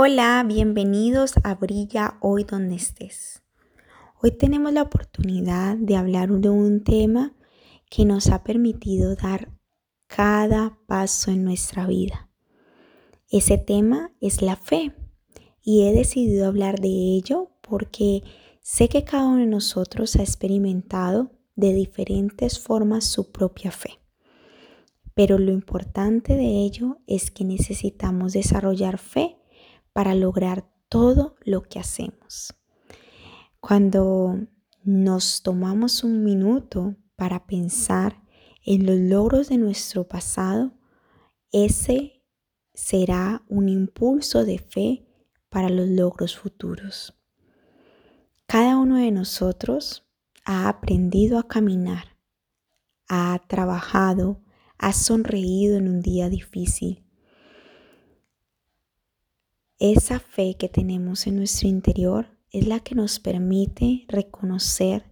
Hola, bienvenidos a Brilla hoy donde estés. Hoy tenemos la oportunidad de hablar de un tema que nos ha permitido dar cada paso en nuestra vida. Ese tema es la fe y he decidido hablar de ello porque sé que cada uno de nosotros ha experimentado de diferentes formas su propia fe. Pero lo importante de ello es que necesitamos desarrollar fe para lograr todo lo que hacemos. Cuando nos tomamos un minuto para pensar en los logros de nuestro pasado, ese será un impulso de fe para los logros futuros. Cada uno de nosotros ha aprendido a caminar, ha trabajado, ha sonreído en un día difícil, esa fe que tenemos en nuestro interior es la que nos permite reconocer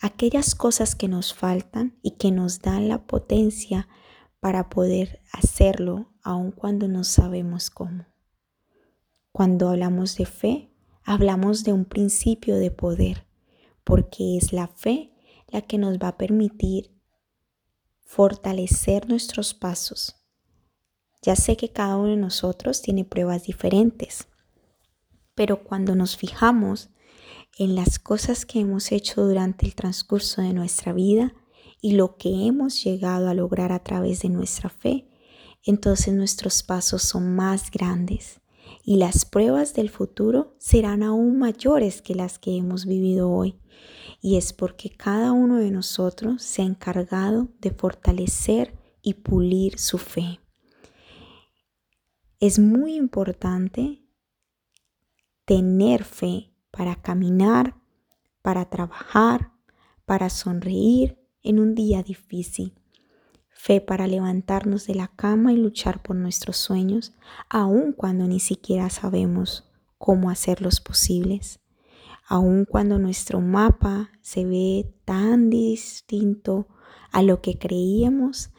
aquellas cosas que nos faltan y que nos dan la potencia para poder hacerlo aun cuando no sabemos cómo. Cuando hablamos de fe, hablamos de un principio de poder, porque es la fe la que nos va a permitir fortalecer nuestros pasos, ya sé que cada uno de nosotros tiene pruebas diferentes, pero cuando nos fijamos en las cosas que hemos hecho durante el transcurso de nuestra vida y lo que hemos llegado a lograr a través de nuestra fe, entonces nuestros pasos son más grandes y las pruebas del futuro serán aún mayores que las que hemos vivido hoy. Y es porque cada uno de nosotros se ha encargado de fortalecer y pulir su fe. Es muy importante tener fe para caminar, para trabajar, para sonreír en un día difícil. Fe para levantarnos de la cama y luchar por nuestros sueños, aun cuando ni siquiera sabemos cómo hacerlos posibles. Aun cuando nuestro mapa se ve tan distinto a lo que creíamos,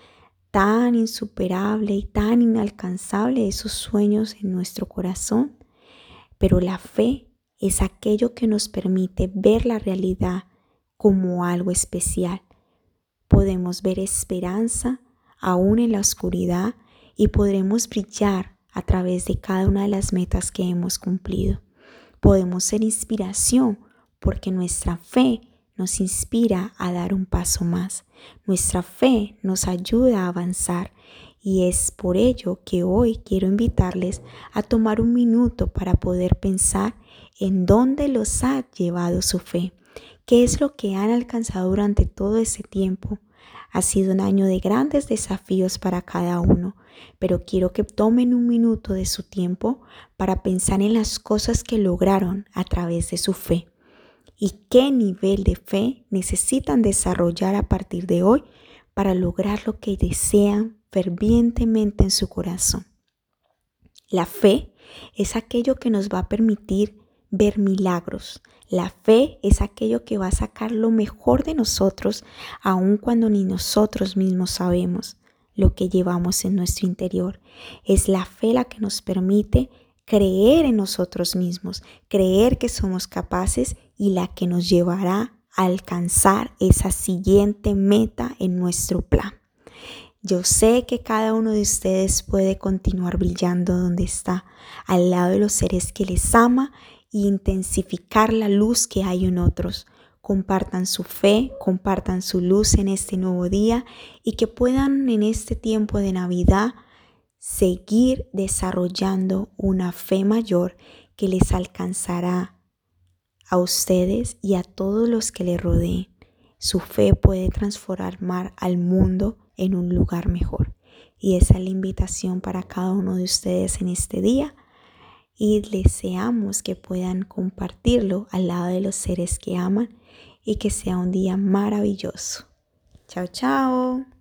tan insuperable y tan inalcanzable esos sueños en nuestro corazón, pero la fe es aquello que nos permite ver la realidad como algo especial. Podemos ver esperanza aún en la oscuridad y podremos brillar a través de cada una de las metas que hemos cumplido. Podemos ser inspiración porque nuestra fe nos inspira a dar un paso más. Nuestra fe nos ayuda a avanzar y es por ello que hoy quiero invitarles a tomar un minuto para poder pensar en dónde los ha llevado su fe, qué es lo que han alcanzado durante todo ese tiempo. Ha sido un año de grandes desafíos para cada uno, pero quiero que tomen un minuto de su tiempo para pensar en las cosas que lograron a través de su fe y qué nivel de fe necesitan desarrollar a partir de hoy para lograr lo que desean fervientemente en su corazón. La fe es aquello que nos va a permitir ver milagros. La fe es aquello que va a sacar lo mejor de nosotros, aun cuando ni nosotros mismos sabemos lo que llevamos en nuestro interior. Es la fe la que nos permite creer en nosotros mismos, creer que somos capaces y la que nos llevará a alcanzar esa siguiente meta en nuestro plan. Yo sé que cada uno de ustedes puede continuar brillando donde está, al lado de los seres que les ama e intensificar la luz que hay en otros. Compartan su fe, compartan su luz en este nuevo día y que puedan en este tiempo de Navidad seguir desarrollando una fe mayor que les alcanzará a ustedes y a todos los que le rodeen. Su fe puede transformar al mundo en un lugar mejor. Y esa es la invitación para cada uno de ustedes en este día. Y deseamos que puedan compartirlo al lado de los seres que aman y que sea un día maravilloso. Chao, chao.